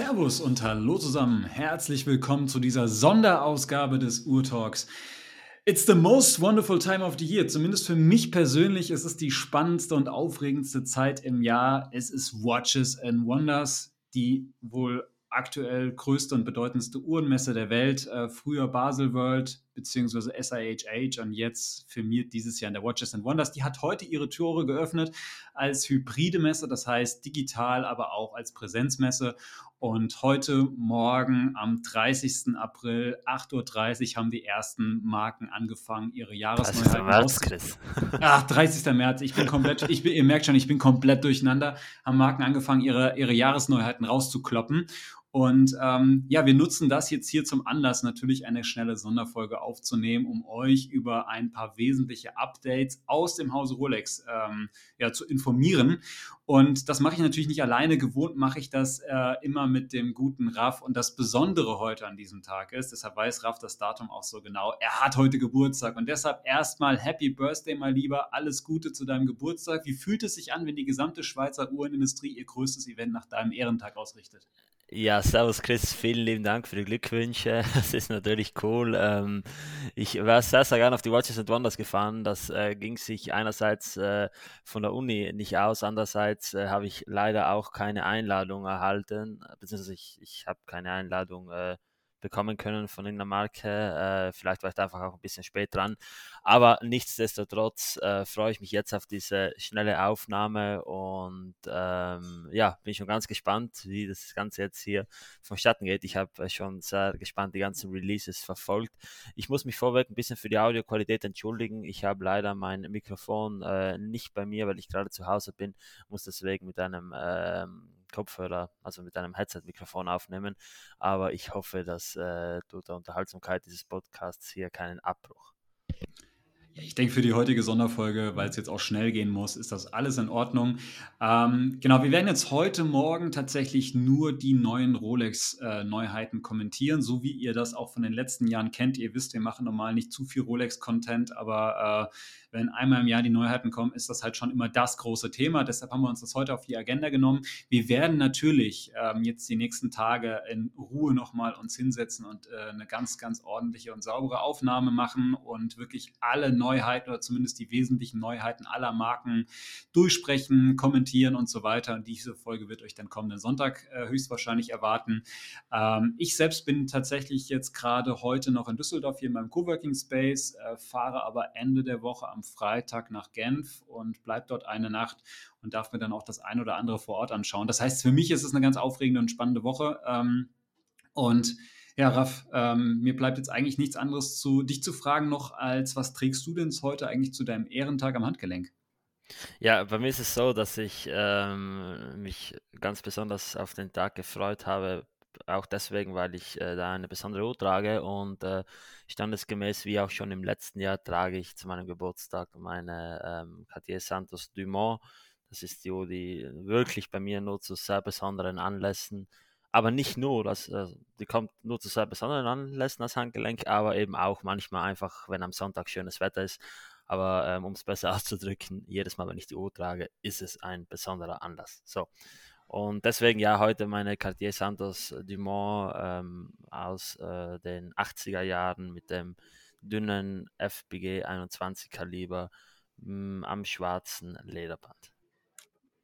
Servus und hallo zusammen. Herzlich willkommen zu dieser Sonderausgabe des Urtalks. It's the most wonderful time of the year. Zumindest für mich persönlich ist es die spannendste und aufregendste Zeit im Jahr. Es ist Watches and Wonders, die wohl aktuell größte und bedeutendste Uhrenmesse der Welt. Äh, früher Basel World bzw. SIHH und jetzt firmiert dieses Jahr in der Watches and Wonders. Die hat heute ihre Tore geöffnet als hybride Messe, das heißt digital, aber auch als Präsenzmesse. Und heute Morgen am 30. April, 8.30 Uhr, haben die ersten Marken angefangen, ihre Jahresneuheiten März, Chris. Ach, 30. März. Ich bin komplett, ich bin, ihr merkt schon, ich bin komplett durcheinander. Haben Marken angefangen, ihre, ihre Jahresneuheiten rauszukloppen. Und ähm, ja, wir nutzen das jetzt hier zum Anlass, natürlich eine schnelle Sonderfolge aufzunehmen, um euch über ein paar wesentliche Updates aus dem Hause Rolex ähm, ja, zu informieren. Und das mache ich natürlich nicht alleine. Gewohnt mache ich das äh, immer mit dem guten Raff. Und das Besondere heute an diesem Tag ist, deshalb weiß Raff das Datum auch so genau, er hat heute Geburtstag. Und deshalb erstmal Happy Birthday, mein Lieber. Alles Gute zu deinem Geburtstag. Wie fühlt es sich an, wenn die gesamte Schweizer Uhrenindustrie ihr größtes Event nach deinem Ehrentag ausrichtet? Ja, servus Chris, vielen lieben Dank für die Glückwünsche. Das ist natürlich cool. Ähm, ich war sehr, sehr gerne auf die Watches and Wonders gefahren. Das äh, ging sich einerseits äh, von der Uni nicht aus, andererseits äh, habe ich leider auch keine Einladung erhalten, beziehungsweise ich, ich habe keine Einladung äh, bekommen können von irgendeiner Marke. Äh, vielleicht war ich da einfach auch ein bisschen spät dran. Aber nichtsdestotrotz äh, freue ich mich jetzt auf diese schnelle Aufnahme und ähm, ja, bin schon ganz gespannt, wie das Ganze jetzt hier vonstatten geht. Ich habe schon sehr gespannt die ganzen Releases verfolgt. Ich muss mich vorweg ein bisschen für die Audioqualität entschuldigen. Ich habe leider mein Mikrofon äh, nicht bei mir, weil ich gerade zu Hause bin, muss deswegen mit einem ähm, Kopfhörer, also mit einem Headset-Mikrofon aufnehmen. Aber ich hoffe, dass äh, du der Unterhaltsamkeit dieses Podcasts hier keinen Abbruch. Ich denke, für die heutige Sonderfolge, weil es jetzt auch schnell gehen muss, ist das alles in Ordnung. Ähm, genau, wir werden jetzt heute Morgen tatsächlich nur die neuen Rolex-Neuheiten äh, kommentieren, so wie ihr das auch von den letzten Jahren kennt. Ihr wisst, wir machen normal nicht zu viel Rolex-Content, aber äh, wenn einmal im Jahr die Neuheiten kommen, ist das halt schon immer das große Thema. Deshalb haben wir uns das heute auf die Agenda genommen. Wir werden natürlich ähm, jetzt die nächsten Tage in Ruhe nochmal uns hinsetzen und äh, eine ganz, ganz ordentliche und saubere Aufnahme machen und wirklich alle Neuheiten oder zumindest die wesentlichen Neuheiten aller Marken durchsprechen, kommentieren und so weiter. Und diese Folge wird euch dann kommenden Sonntag äh, höchstwahrscheinlich erwarten. Ähm, ich selbst bin tatsächlich jetzt gerade heute noch in Düsseldorf hier in meinem Coworking Space, äh, fahre aber Ende der Woche am Freitag nach Genf und bleibe dort eine Nacht und darf mir dann auch das ein oder andere vor Ort anschauen. Das heißt, für mich ist es eine ganz aufregende und spannende Woche. Ähm, und ja, Raff, ähm, mir bleibt jetzt eigentlich nichts anderes zu dich zu fragen noch, als was trägst du denn heute eigentlich zu deinem Ehrentag am Handgelenk? Ja, bei mir ist es so, dass ich ähm, mich ganz besonders auf den Tag gefreut habe, auch deswegen, weil ich äh, da eine besondere Uhr trage und äh, standesgemäß wie auch schon im letzten Jahr trage ich zu meinem Geburtstag meine ähm, Cartier Santos Dumont. Das ist die Uhr, die wirklich bei mir nur zu sehr besonderen Anlässen, aber nicht nur, das, äh, die kommt nur zu sehr besonderen Anlässen als Handgelenk, aber eben auch manchmal einfach, wenn am Sonntag schönes Wetter ist. Aber ähm, um es besser auszudrücken, jedes Mal, wenn ich die Uhr trage, ist es ein besonderer Anlass. So. Und deswegen ja heute meine Cartier Santos Dumont ähm, aus äh, den 80er Jahren mit dem dünnen FBG 21 Kaliber mh, am schwarzen Lederband.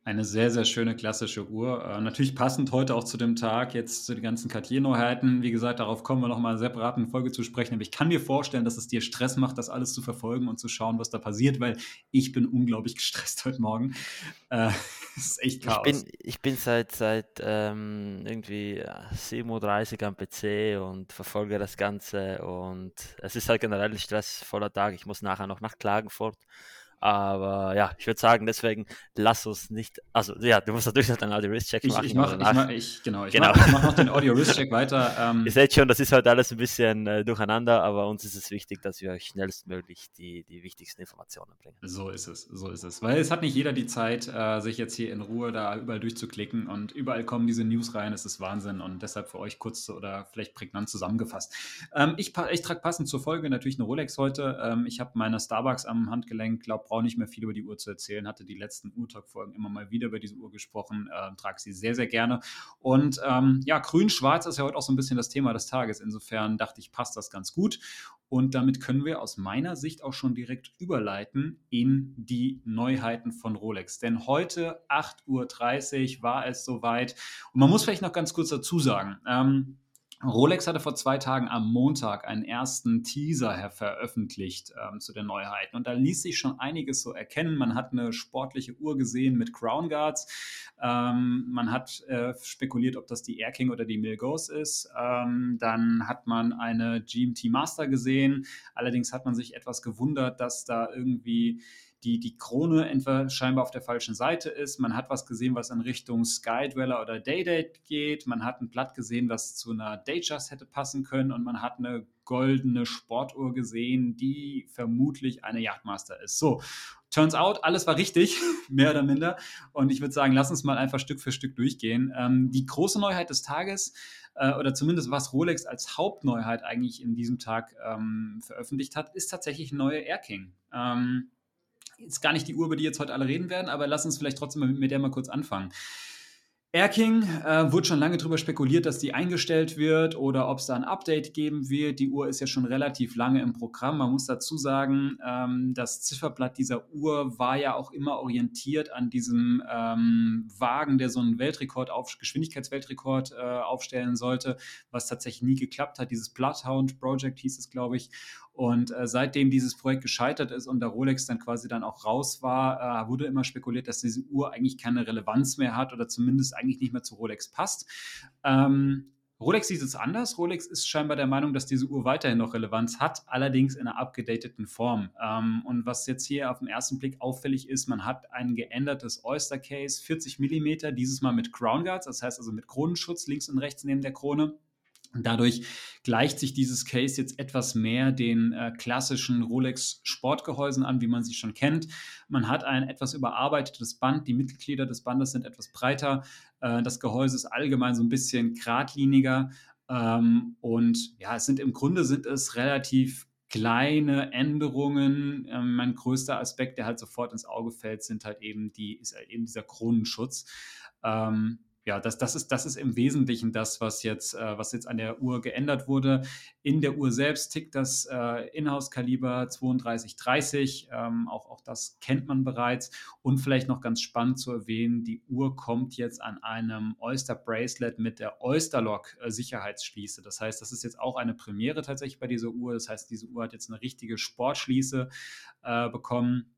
Eine sehr, sehr schöne klassische Uhr. Äh, natürlich passend heute auch zu dem Tag, jetzt zu den ganzen Cartier-Neuheiten. Wie gesagt, darauf kommen wir nochmal separat in Folge zu sprechen. Aber ich kann mir vorstellen, dass es dir Stress macht, das alles zu verfolgen und zu schauen, was da passiert, weil ich bin unglaublich gestresst heute Morgen. Äh, es ist echt Chaos. Ich bin, ich bin seit, seit ähm, irgendwie 7.30 Uhr am PC und verfolge das Ganze. Und es ist halt generell ein stressvoller Tag. Ich muss nachher noch nach Klagenfurt Aber ja, ich würde sagen, deswegen lass uns nicht, also ja, du musst natürlich noch den Audio-Risk-Check machen. Ich, ich mache mach, ich, genau, ich genau. Mach, mach noch den Audio-Risk-Check weiter. Ähm. Ihr seht schon, das ist halt alles ein bisschen äh, durcheinander, aber uns ist es wichtig, dass wir euch schnellstmöglich die, die wichtigsten Informationen bringen. So ist es, so ist es. Weil es hat nicht jeder die Zeit, äh, sich jetzt hier in Ruhe da überall durchzuklicken und überall kommen diese News rein, es ist Wahnsinn und deshalb für euch kurz oder vielleicht prägnant zusammengefasst. Ähm, ich, ich trage passend zur Folge natürlich eine Rolex heute. Ähm, ich habe meine Starbucks am Handgelenk, glaube, brauche nicht mehr viel über die Uhr zu erzählen, hatte die letzten Urtalk-Folgen immer mal wieder über diese Uhr gesprochen, äh, trage sie sehr, sehr gerne. Und ähm, ja, grün-schwarz ist ja heute auch so ein bisschen das Thema des Tages. Insofern dachte ich, passt das ganz gut. Und damit können wir aus meiner Sicht auch schon direkt überleiten in die Neuheiten von Rolex. Denn heute 8.30 Uhr war es soweit. Und man muss vielleicht noch ganz kurz dazu sagen, ähm, Rolex hatte vor zwei Tagen am Montag einen ersten Teaser veröffentlicht ähm, zu den Neuheiten und da ließ sich schon einiges so erkennen. Man hat eine sportliche Uhr gesehen mit Crown Guards. Ähm, man hat äh, spekuliert, ob das die Air King oder die Milgos ist. Ähm, dann hat man eine GMT Master gesehen. Allerdings hat man sich etwas gewundert, dass da irgendwie die, die Krone entweder scheinbar auf der falschen Seite ist. Man hat was gesehen, was in Richtung Skydweller oder Daydate geht. Man hat ein Blatt gesehen, was zu einer Datejust hätte passen können. Und man hat eine goldene Sportuhr gesehen, die vermutlich eine Yachtmaster ist. So, turns out, alles war richtig, mehr oder minder. Und ich würde sagen, lass uns mal einfach Stück für Stück durchgehen. Ähm, die große Neuheit des Tages, äh, oder zumindest was Rolex als Hauptneuheit eigentlich in diesem Tag ähm, veröffentlicht hat, ist tatsächlich neue Air King. Ähm, ist gar nicht die Uhr, über die jetzt heute alle reden werden, aber lass uns vielleicht trotzdem mit der mal kurz anfangen. Airking äh, wurde schon lange darüber spekuliert, dass die eingestellt wird oder ob es da ein Update geben wird. Die Uhr ist ja schon relativ lange im Programm. Man muss dazu sagen, ähm, das Zifferblatt dieser Uhr war ja auch immer orientiert an diesem ähm, Wagen, der so einen Weltrekord auf Geschwindigkeitsweltrekord äh, aufstellen sollte, was tatsächlich nie geklappt hat. Dieses Bloodhound Project hieß es, glaube ich. Und äh, seitdem dieses Projekt gescheitert ist und der Rolex dann quasi dann auch raus war, äh, wurde immer spekuliert, dass diese Uhr eigentlich keine Relevanz mehr hat oder zumindest eigentlich nicht mehr zu Rolex passt. Ähm, Rolex sieht es anders. Rolex ist scheinbar der Meinung, dass diese Uhr weiterhin noch Relevanz hat, allerdings in einer abgedateten Form. Ähm, und was jetzt hier auf den ersten Blick auffällig ist, man hat ein geändertes Oyster Case, 40 mm, dieses Mal mit Crown Guards, das heißt also mit Kronenschutz links und rechts neben der Krone. Dadurch gleicht sich dieses Case jetzt etwas mehr den äh, klassischen Rolex Sportgehäusen an, wie man sie schon kennt. Man hat ein etwas überarbeitetes Band, die Mittelglieder des Bandes sind etwas breiter. Äh, das Gehäuse ist allgemein so ein bisschen geradliniger. Ähm, und ja, es sind im Grunde sind es relativ kleine Änderungen. Ähm, mein größter Aspekt, der halt sofort ins Auge fällt, sind halt eben die, ist halt eben dieser Kronenschutz. Ähm, ja, das, das, ist, das ist im Wesentlichen das, was jetzt, äh, was jetzt an der Uhr geändert wurde. In der Uhr selbst tickt das äh, Inhouse-Kaliber 3230. Ähm, auch, auch das kennt man bereits. Und vielleicht noch ganz spannend zu erwähnen, die Uhr kommt jetzt an einem Oyster Bracelet mit der Oyster Lock äh. Das heißt, das ist jetzt auch eine Premiere tatsächlich bei dieser Uhr. Das heißt, diese Uhr hat jetzt eine richtige Sportschließe äh, bekommen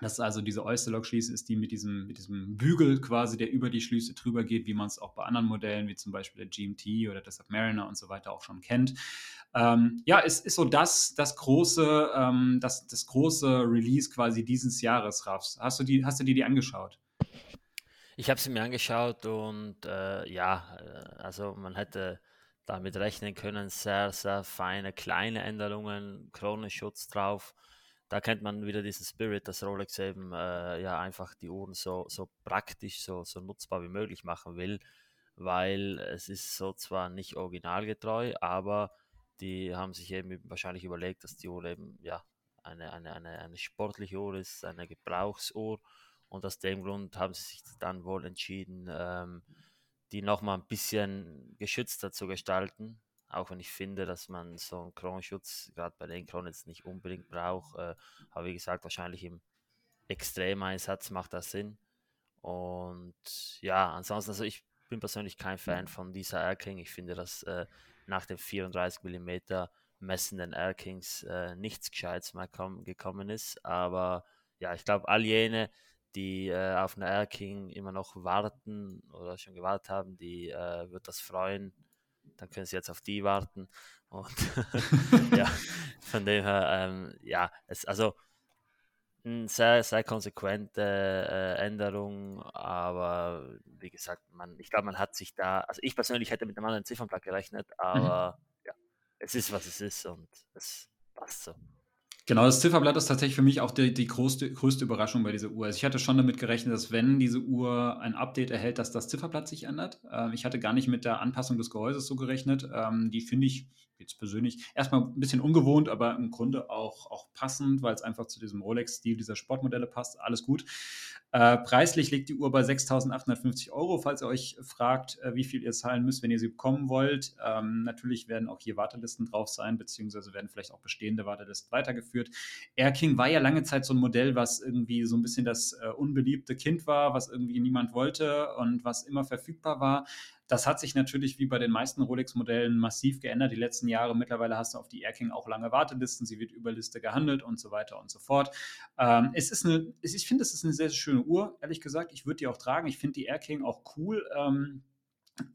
das ist also diese Oysterlock-Schließe ist die mit diesem, mit diesem Bügel quasi, der über die Schlüsse drüber geht, wie man es auch bei anderen Modellen, wie zum Beispiel der GMT oder der Submariner und so weiter auch schon kennt. Ähm, ja, es ist so das, das große, ähm, das, das große Release quasi dieses Jahres, Rafs. Hast du, die, hast du dir die angeschaut? Ich habe sie mir angeschaut und äh, ja, äh, also man hätte damit rechnen können, sehr, sehr feine kleine Änderungen, Kronenschutz drauf da kennt man wieder diesen Spirit, dass Rolex eben äh, ja einfach die Uhren so, so praktisch, so, so nutzbar wie möglich machen will, weil es ist so zwar nicht originalgetreu, aber die haben sich eben wahrscheinlich überlegt, dass die Uhr eben ja eine, eine, eine, eine sportliche Uhr ist, eine Gebrauchsuhr. Und aus dem Grund haben sie sich dann wohl entschieden, ähm, die nochmal ein bisschen geschützter zu gestalten, auch wenn ich finde, dass man so einen Kronenschutz gerade bei den Kronen jetzt nicht unbedingt braucht. Äh, aber wie gesagt, wahrscheinlich im Extremeinsatz macht das Sinn. Und ja, ansonsten, also ich bin persönlich kein Fan von dieser Airking. Ich finde, dass äh, nach den 34 mm messenden Airkings äh, nichts Gescheites mehr gekommen ist. Aber ja, ich glaube, all jene, die äh, auf eine Airking immer noch warten oder schon gewartet haben, die äh, wird das freuen dann können sie jetzt auf die warten. Und ja, von dem her, ähm, ja, es, also eine sehr, sehr konsequente äh, Änderung, aber wie gesagt, man, ich glaube, man hat sich da, also ich persönlich hätte mit einem anderen Ziffernblatt gerechnet, mhm. aber mhm. ja, es ist, was es ist und es passt so. Genau, das Zifferblatt ist tatsächlich für mich auch die, die größte, größte Überraschung bei dieser Uhr. Also ich hatte schon damit gerechnet, dass wenn diese Uhr ein Update erhält, dass das Zifferblatt sich ändert. Ähm, ich hatte gar nicht mit der Anpassung des Gehäuses so gerechnet. Ähm, die finde ich jetzt persönlich erstmal ein bisschen ungewohnt, aber im Grunde auch, auch passend, weil es einfach zu diesem Rolex-Stil dieser Sportmodelle passt. Alles gut. Äh, preislich liegt die Uhr bei 6.850 Euro, falls ihr euch fragt, äh, wie viel ihr zahlen müsst, wenn ihr sie bekommen wollt. Ähm, natürlich werden auch hier Wartelisten drauf sein, beziehungsweise werden vielleicht auch bestehende Wartelisten weitergeführt. Air King war ja lange Zeit so ein Modell, was irgendwie so ein bisschen das äh, unbeliebte Kind war, was irgendwie niemand wollte und was immer verfügbar war. Das hat sich natürlich wie bei den meisten Rolex-Modellen massiv geändert die letzten Jahre. Mittlerweile hast du auf die Air King auch lange Wartelisten, sie wird über Liste gehandelt und so weiter und so fort. Ähm, es ist eine, ich finde, es ist eine sehr, sehr schöne Uhr, ehrlich gesagt. Ich würde die auch tragen. Ich finde die Air King auch cool. Ähm,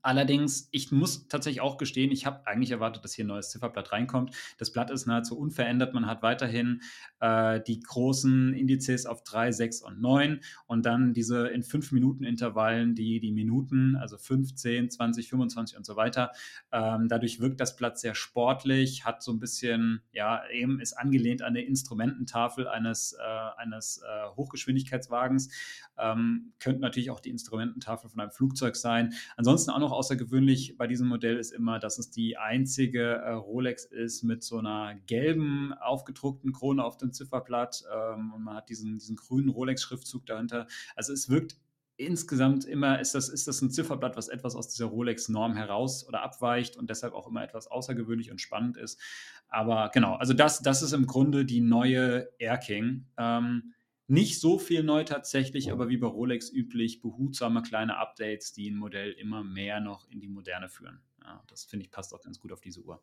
Allerdings, ich muss tatsächlich auch gestehen, ich habe eigentlich erwartet, dass hier ein neues Zifferblatt reinkommt. Das Blatt ist nahezu unverändert. Man hat weiterhin äh, die großen Indizes auf 3, 6 und 9 und dann diese in 5 Minuten Intervallen, die die Minuten, also 15, 20, 25 und so weiter. Ähm, dadurch wirkt das Blatt sehr sportlich, hat so ein bisschen, ja, eben ist angelehnt an eine Instrumententafel eines, äh, eines äh, Hochgeschwindigkeitswagens. Ähm, könnte natürlich auch die Instrumententafel von einem Flugzeug sein. Ansonsten auch noch außergewöhnlich bei diesem Modell ist immer, dass es die einzige äh, Rolex ist mit so einer gelben aufgedruckten Krone auf dem Zifferblatt ähm, und man hat diesen, diesen grünen Rolex-Schriftzug dahinter. Also es wirkt insgesamt immer, ist das, ist das ein Zifferblatt, was etwas aus dieser Rolex-Norm heraus oder abweicht und deshalb auch immer etwas außergewöhnlich und spannend ist. Aber genau, also das, das ist im Grunde die neue Air King. Ähm, nicht so viel neu tatsächlich, aber wie bei Rolex üblich, behutsame kleine Updates, die ein Modell immer mehr noch in die Moderne führen. Ja, das finde ich passt auch ganz gut auf diese Uhr.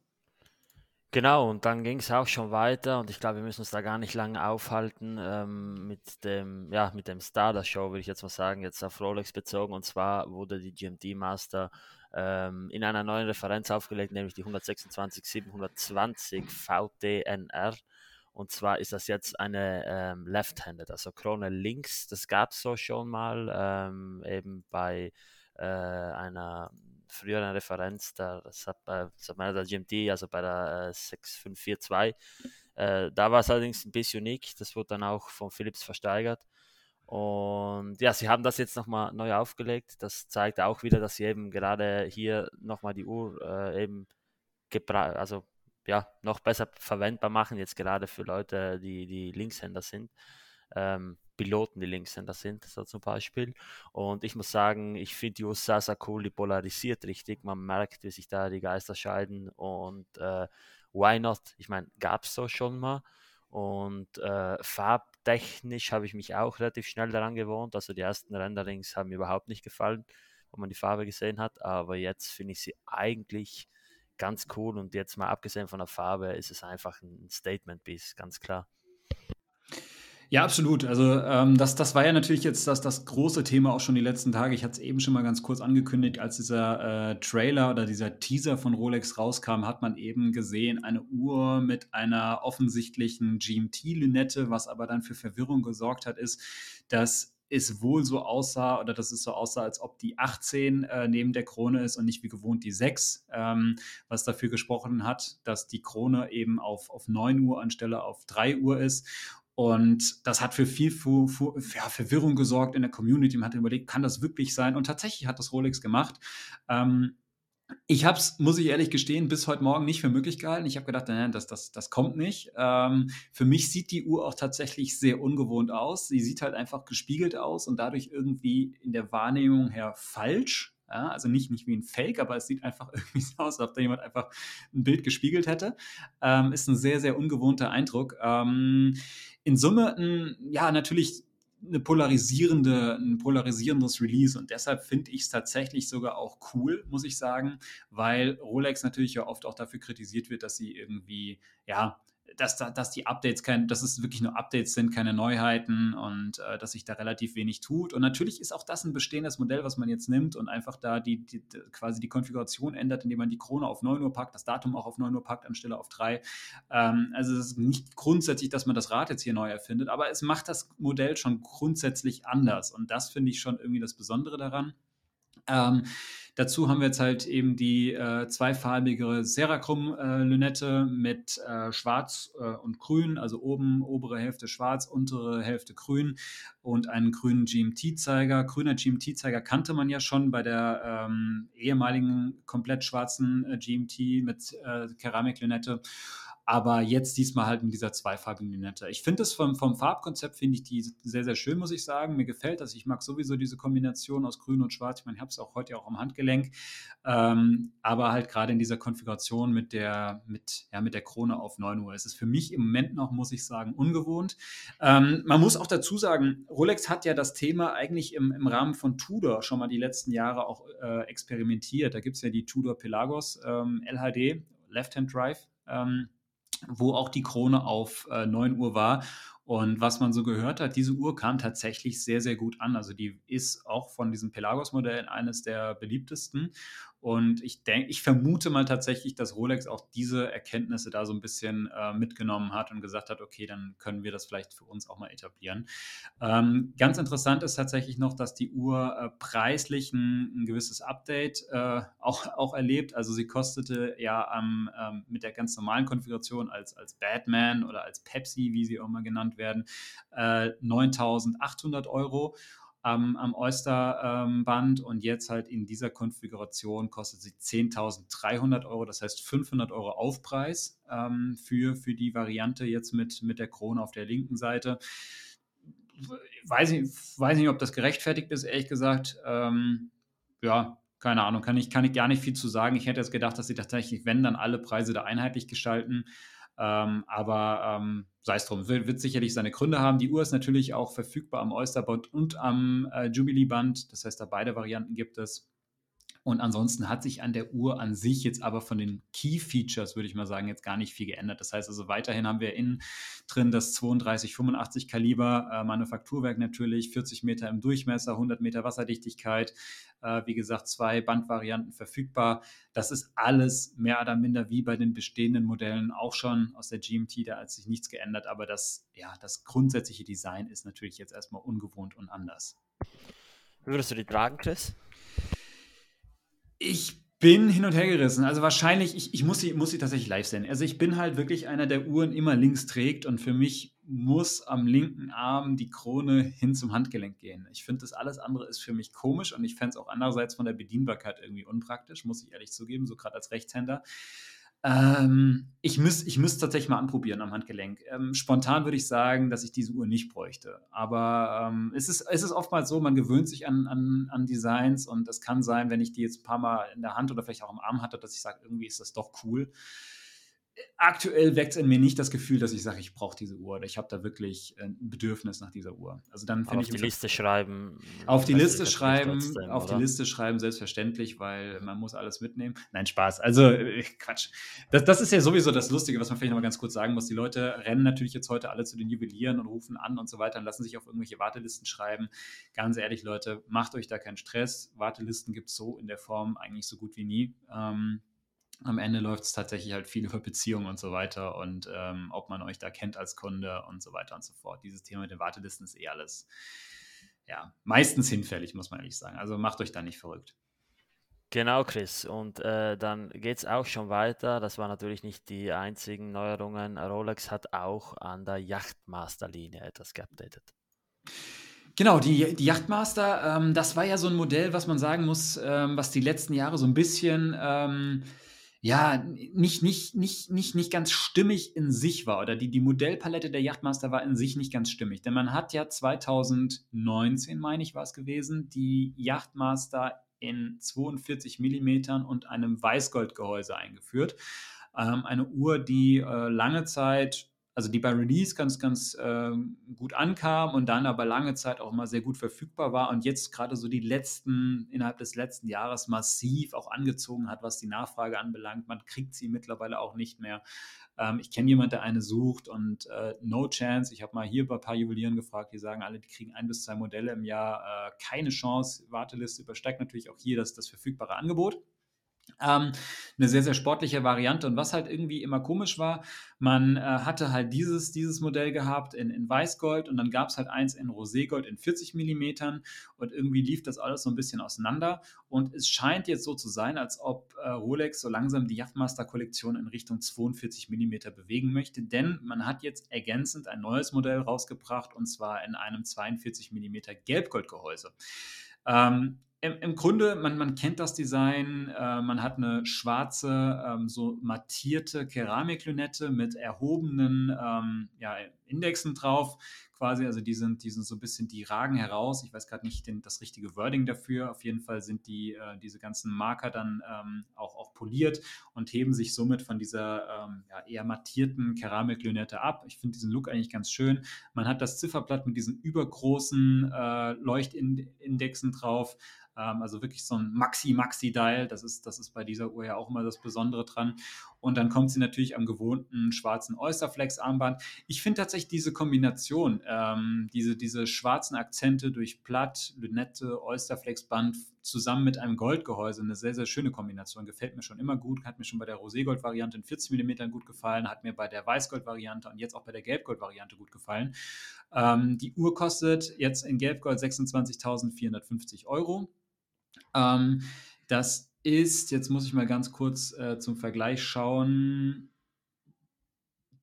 Genau, und dann ging es auch schon weiter und ich glaube, wir müssen uns da gar nicht lange aufhalten ähm, mit dem, ja, mit dem Stardust Show, würde ich jetzt mal sagen, jetzt auf Rolex bezogen. Und zwar wurde die GMT Master ähm, in einer neuen Referenz aufgelegt, nämlich die 126 720 VTNR. Und zwar ist das jetzt eine ähm, Left-Handed, also Krone links. Das gab es so schon mal, ähm, eben bei äh, einer früheren Referenz, der, der GMT, also bei der äh, 6542. Äh, da war es allerdings ein bisschen unique. Das wurde dann auch von Philips versteigert. Und ja, sie haben das jetzt nochmal neu aufgelegt. Das zeigt auch wieder, dass sie eben gerade hier nochmal die Uhr äh, eben also ja, noch besser verwendbar machen, jetzt gerade für Leute, die, die Linkshänder sind. Ähm, Piloten, die Linkshänder sind, so zum Beispiel. Und ich muss sagen, ich finde die USA sehr cool, die polarisiert richtig. Man merkt, wie sich da die Geister scheiden. Und äh, why not? Ich meine, gab es so schon mal. Und äh, farbtechnisch habe ich mich auch relativ schnell daran gewohnt. Also die ersten Renderings haben mir überhaupt nicht gefallen, wo man die Farbe gesehen hat. Aber jetzt finde ich sie eigentlich ganz cool und jetzt mal abgesehen von der Farbe ist es einfach ein Statement-Piece, ganz klar. Ja, absolut. Also ähm, das, das war ja natürlich jetzt das, das große Thema auch schon die letzten Tage. Ich hatte es eben schon mal ganz kurz angekündigt, als dieser äh, Trailer oder dieser Teaser von Rolex rauskam, hat man eben gesehen, eine Uhr mit einer offensichtlichen GMT-Lünette, was aber dann für Verwirrung gesorgt hat, ist, dass es wohl so aussah oder dass es so aussah, als ob die 18 äh, neben der Krone ist und nicht wie gewohnt die 6, ähm, was dafür gesprochen hat, dass die Krone eben auf, auf 9 Uhr anstelle auf 3 Uhr ist. Und das hat für viel für, für, ja, Verwirrung gesorgt in der Community. Man hat überlegt, kann das wirklich sein? Und tatsächlich hat das Rolex gemacht. Ähm, ich habe es, muss ich ehrlich gestehen, bis heute Morgen nicht für möglich gehalten. Ich habe gedacht, nein, das, das, das kommt nicht. Ähm, für mich sieht die Uhr auch tatsächlich sehr ungewohnt aus. Sie sieht halt einfach gespiegelt aus und dadurch irgendwie in der Wahrnehmung her falsch. Ja, also nicht, nicht wie ein Fake, aber es sieht einfach irgendwie so aus, als ob da jemand einfach ein Bild gespiegelt hätte. Ähm, ist ein sehr, sehr ungewohnter Eindruck. Ähm, in Summe, ein, ja, natürlich eine polarisierende, ein polarisierendes Release. Und deshalb finde ich es tatsächlich sogar auch cool, muss ich sagen, weil Rolex natürlich ja oft auch dafür kritisiert wird, dass sie irgendwie, ja, dass, dass die Updates kein, dass es wirklich nur Updates sind, keine Neuheiten und äh, dass sich da relativ wenig tut. Und natürlich ist auch das ein bestehendes Modell, was man jetzt nimmt und einfach da die, die, quasi die Konfiguration ändert, indem man die Krone auf 9 Uhr packt, das Datum auch auf 9 Uhr packt, anstelle auf 3. Ähm, also es ist nicht grundsätzlich, dass man das Rad jetzt hier neu erfindet, aber es macht das Modell schon grundsätzlich anders. Und das finde ich schon irgendwie das Besondere daran. Ähm, dazu haben wir jetzt halt eben die äh, zweifarbige Serachrom-Lünette äh, mit äh, Schwarz äh, und Grün, also oben obere Hälfte schwarz, untere Hälfte grün und einen grünen GMT-Zeiger. Grüner GMT-Zeiger kannte man ja schon bei der ähm, ehemaligen komplett schwarzen äh, GMT mit äh, Keramiklünette aber jetzt diesmal halt in dieser zweifarbigen Lünette. Ich finde es vom, vom Farbkonzept, finde ich die sehr, sehr schön, muss ich sagen. Mir gefällt das. Ich mag sowieso diese Kombination aus Grün und Schwarz. Ich meine, ich habe es auch heute auch am Handgelenk. Ähm, aber halt gerade in dieser Konfiguration mit der, mit, ja, mit der Krone auf 9 Uhr. Es ist für mich im Moment noch, muss ich sagen, ungewohnt. Ähm, man muss auch dazu sagen, Rolex hat ja das Thema eigentlich im, im Rahmen von Tudor schon mal die letzten Jahre auch äh, experimentiert. Da gibt es ja die Tudor Pelagos ähm, LHD, Left-Hand Drive. Ähm, wo auch die Krone auf äh, 9 Uhr war. Und was man so gehört hat, diese Uhr kam tatsächlich sehr, sehr gut an. Also die ist auch von diesen Pelagos-Modellen eines der beliebtesten. Und ich denke, ich vermute mal tatsächlich, dass Rolex auch diese Erkenntnisse da so ein bisschen äh, mitgenommen hat und gesagt hat, okay, dann können wir das vielleicht für uns auch mal etablieren. Ähm, ganz interessant ist tatsächlich noch, dass die Uhr äh, preislich ein, ein, gewisses Update äh, auch, auch erlebt. Also sie kostete ja ähm, mit der ganz normalen Konfiguration als, als Batman oder als Pepsi, wie sie auch mal genannt werden, 9.800 äh, Euro am, am Oyster-Band ähm, und jetzt halt in dieser Konfiguration kostet sie 10.300 Euro, das heißt 500 Euro Aufpreis ähm, für, für die Variante jetzt mit, mit der Krone auf der linken Seite. Weiß ich weiß nicht, ob das gerechtfertigt ist, ehrlich gesagt. Ähm, ja, keine Ahnung, kann ich, kann ich gar nicht viel zu sagen. Ich hätte jetzt gedacht, dass sie tatsächlich, wenn, dann alle Preise da einheitlich gestalten. Ähm, aber ähm, sei es drum, wird, wird, sicherlich seine Gründe haben. Die Uhr ist natürlich auch verfügbar am Oysterband und am äh, Jubilee-Band. Das heißt, da beide Varianten gibt es. Und ansonsten hat sich an der Uhr an sich jetzt aber von den Key-Features, würde ich mal sagen, jetzt gar nicht viel geändert. Das heißt also, weiterhin haben wir innen drin das 32-85 Kaliber, äh, Manufakturwerk natürlich, 40 Meter im Durchmesser, 100 Meter Wasserdichtigkeit. Äh, wie gesagt, zwei Bandvarianten verfügbar. Das ist alles mehr oder minder wie bei den bestehenden Modellen auch schon aus der GMT. Da hat sich nichts geändert, aber das, ja, das grundsätzliche Design ist natürlich jetzt erstmal ungewohnt und anders. Würdest du die tragen, Chris? Ich bin hin und her gerissen. Also wahrscheinlich, ich, ich muss, sie, muss sie tatsächlich live sehen. Also ich bin halt wirklich einer, der Uhren immer links trägt und für mich muss am linken Arm die Krone hin zum Handgelenk gehen. Ich finde, das alles andere ist für mich komisch und ich fände es auch andererseits von der Bedienbarkeit irgendwie unpraktisch, muss ich ehrlich zugeben, so gerade als Rechtshänder. Ähm, ich müsste ich müsst tatsächlich mal anprobieren am Handgelenk. Ähm, spontan würde ich sagen, dass ich diese Uhr nicht bräuchte. Aber ähm, es, ist, es ist oftmals so, man gewöhnt sich an, an, an Designs und es kann sein, wenn ich die jetzt ein paar Mal in der Hand oder vielleicht auch im Arm hatte, dass ich sage, irgendwie ist das doch cool aktuell weckt es in mir nicht das Gefühl, dass ich sage, ich brauche diese Uhr. Ich habe da wirklich ein Bedürfnis nach dieser Uhr. Also dann auf ich die Liste schreiben. Auf die Liste schreiben, trotzdem, auf oder? die Liste schreiben, selbstverständlich, weil man muss alles mitnehmen. Nein, Spaß. Also äh, Quatsch. Das, das ist ja sowieso das Lustige, was man vielleicht noch mal ganz kurz sagen muss. Die Leute rennen natürlich jetzt heute alle zu den Juwelieren und rufen an und so weiter und lassen sich auf irgendwelche Wartelisten schreiben. Ganz ehrlich, Leute, macht euch da keinen Stress. Wartelisten gibt es so in der Form eigentlich so gut wie nie. Ähm, am Ende läuft es tatsächlich halt viel über Beziehungen und so weiter und ähm, ob man euch da kennt als Kunde und so weiter und so fort. Dieses Thema mit den Wartelisten ist eh alles, ja, meistens hinfällig, muss man ehrlich sagen. Also macht euch da nicht verrückt. Genau, Chris. Und äh, dann geht es auch schon weiter. Das waren natürlich nicht die einzigen Neuerungen. Rolex hat auch an der Yachtmaster-Linie etwas geupdatet. Genau, die, die Yachtmaster, ähm, das war ja so ein Modell, was man sagen muss, ähm, was die letzten Jahre so ein bisschen ähm, ja, nicht, nicht, nicht, nicht, nicht ganz stimmig in sich war oder die, die Modellpalette der Yachtmaster war in sich nicht ganz stimmig. Denn man hat ja 2019, meine ich, war es gewesen, die Yachtmaster in 42 Millimetern und einem Weißgoldgehäuse eingeführt. Ähm, eine Uhr, die äh, lange Zeit also die bei Release ganz, ganz äh, gut ankam und dann aber lange Zeit auch mal sehr gut verfügbar war und jetzt gerade so die letzten, innerhalb des letzten Jahres massiv auch angezogen hat, was die Nachfrage anbelangt. Man kriegt sie mittlerweile auch nicht mehr. Ähm, ich kenne jemanden, der eine sucht und äh, no chance. Ich habe mal hier bei ein paar Juwelieren gefragt, die sagen alle, die kriegen ein bis zwei Modelle im Jahr, äh, keine Chance. Warteliste übersteigt natürlich auch hier das, das verfügbare Angebot. Ähm, eine sehr, sehr sportliche Variante. Und was halt irgendwie immer komisch war, man äh, hatte halt dieses, dieses Modell gehabt in, in Weißgold und dann gab es halt eins in Roségold in 40 mm und irgendwie lief das alles so ein bisschen auseinander. Und es scheint jetzt so zu sein, als ob äh, Rolex so langsam die Yachtmaster-Kollektion in Richtung 42 mm bewegen möchte, denn man hat jetzt ergänzend ein neues Modell rausgebracht und zwar in einem 42 mm Gelbgoldgehäuse. Ähm, im, im Grunde, man, man kennt das Design, äh, man hat eine schwarze, ähm, so mattierte Keramiklünette mit erhobenen ähm, ja, Indexen drauf, quasi, also die sind, die sind so ein bisschen, die ragen heraus. Ich weiß gerade nicht den, das richtige Wording dafür. Auf jeden Fall sind die, äh, diese ganzen Marker dann ähm, auch, auch poliert und heben sich somit von dieser ähm, ja, eher mattierten Keramiklünette ab. Ich finde diesen Look eigentlich ganz schön. Man hat das Zifferblatt mit diesen übergroßen äh, Leuchtindexen drauf. Ähm, also wirklich so ein Maxi-Maxi-Dial. Das ist, das ist bei dieser Uhr ja auch immer das Besondere dran. Und dann kommt sie natürlich am gewohnten schwarzen Oysterflex-Armband. Ich finde tatsächlich diese Kombination, ähm, diese, diese schwarzen Akzente durch Platt, Lünette, Oysterflex-Band zusammen mit einem Goldgehäuse eine sehr, sehr schöne Kombination. Gefällt mir schon immer gut, hat mir schon bei der Roségold-Variante in 40 mm gut gefallen, hat mir bei der Weißgold-Variante und jetzt auch bei der Gelbgold-Variante gut gefallen. Ähm, die Uhr kostet jetzt in Gelbgold 26.450 Euro. Ähm, das ist, jetzt muss ich mal ganz kurz äh, zum Vergleich schauen,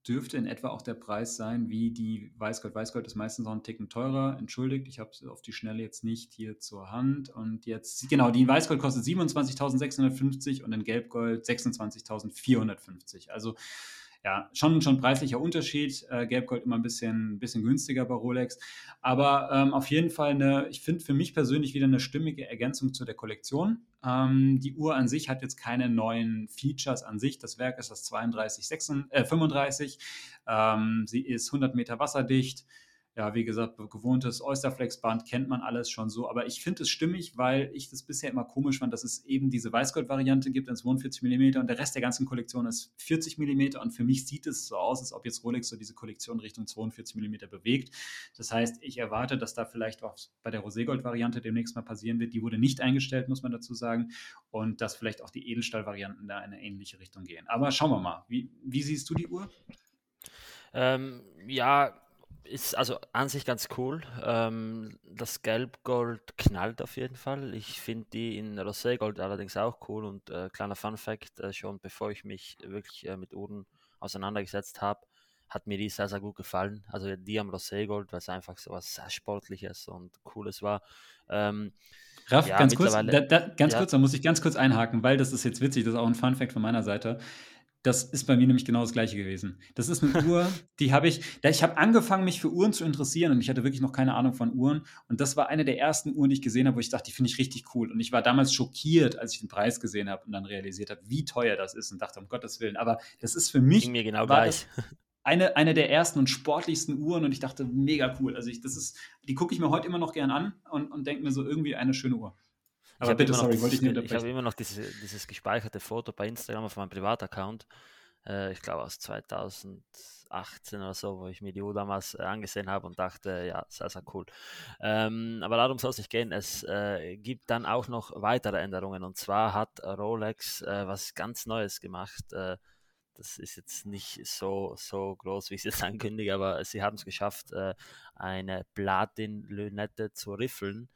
dürfte in etwa auch der Preis sein, wie die Weißgold. Weißgold ist meistens noch einen Ticken teurer. Entschuldigt, ich habe es auf die Schnelle jetzt nicht hier zur Hand. Und jetzt, genau, die in Weißgold kostet 27.650 und in Gelbgold 26.450. Also ja, schon, schon preislicher Unterschied. Äh, Gelbgold immer ein bisschen, bisschen günstiger bei Rolex. Aber ähm, auf jeden Fall eine, ich finde für mich persönlich wieder eine stimmige Ergänzung zu der Kollektion. Ähm, die Uhr an sich hat jetzt keine neuen Features an sich. Das Werk ist das 32, 36, äh, 35. Ähm, sie ist 100 Meter wasserdicht ja, wie gesagt, gewohntes Oysterflex-Band kennt man alles schon so. Aber ich finde es stimmig, weil ich das bisher immer komisch fand, dass es eben diese Weißgold-Variante gibt in 42 mm und der Rest der ganzen Kollektion ist 40 mm. Und für mich sieht es so aus, als ob jetzt Rolex so diese Kollektion Richtung 42 mm bewegt. Das heißt, ich erwarte, dass da vielleicht auch bei der Roségold-Variante demnächst mal passieren wird. Die wurde nicht eingestellt, muss man dazu sagen. Und dass vielleicht auch die Edelstahl-Varianten da in eine ähnliche Richtung gehen. Aber schauen wir mal. Wie, wie siehst du die Uhr? Ähm, ja, ist also an sich ganz cool. Ähm, das Gelbgold knallt auf jeden Fall. Ich finde die in Roségold allerdings auch cool und äh, kleiner Fun Fact, äh, schon bevor ich mich wirklich äh, mit Uhren auseinandergesetzt habe, hat mir die sehr, sehr gut gefallen. Also die am Roségold, weil es einfach so was sehr Sportliches und Cooles war. Ähm, Raff, ja, ganz kurz, da, da, ganz ja. kurz, da muss ich ganz kurz einhaken, weil das ist jetzt witzig, das ist auch ein Fun Fact von meiner Seite. Das ist bei mir nämlich genau das gleiche gewesen. Das ist eine Uhr, die habe ich, ich habe angefangen, mich für Uhren zu interessieren und ich hatte wirklich noch keine Ahnung von Uhren. Und das war eine der ersten Uhren, die ich gesehen habe, wo ich dachte, die finde ich richtig cool. Und ich war damals schockiert, als ich den Preis gesehen habe und dann realisiert habe, wie teuer das ist und dachte, um Gottes Willen. Aber das ist für mich. Ging mir genau gleich. Eine, eine der ersten und sportlichsten Uhren und ich dachte, mega cool. Also ich, das ist, die gucke ich mir heute immer noch gern an und, und denke mir so irgendwie eine schöne Uhr. Aber bitte, sorry, wollte ich nicht Ich habe immer noch diese, dieses gespeicherte Foto bei Instagram auf meinem Privataccount. Äh, ich glaube aus 2018 oder so, wo ich mir die Uhr damals äh, angesehen habe und dachte, ja, sehr, sehr cool. Ähm, aber darum soll es nicht gehen. Es äh, gibt dann auch noch weitere Änderungen. Und zwar hat Rolex äh, was ganz Neues gemacht. Äh, das ist jetzt nicht so, so groß, wie ich es jetzt ankündige, aber sie haben es geschafft, eine Platin-Lünette zu riffeln.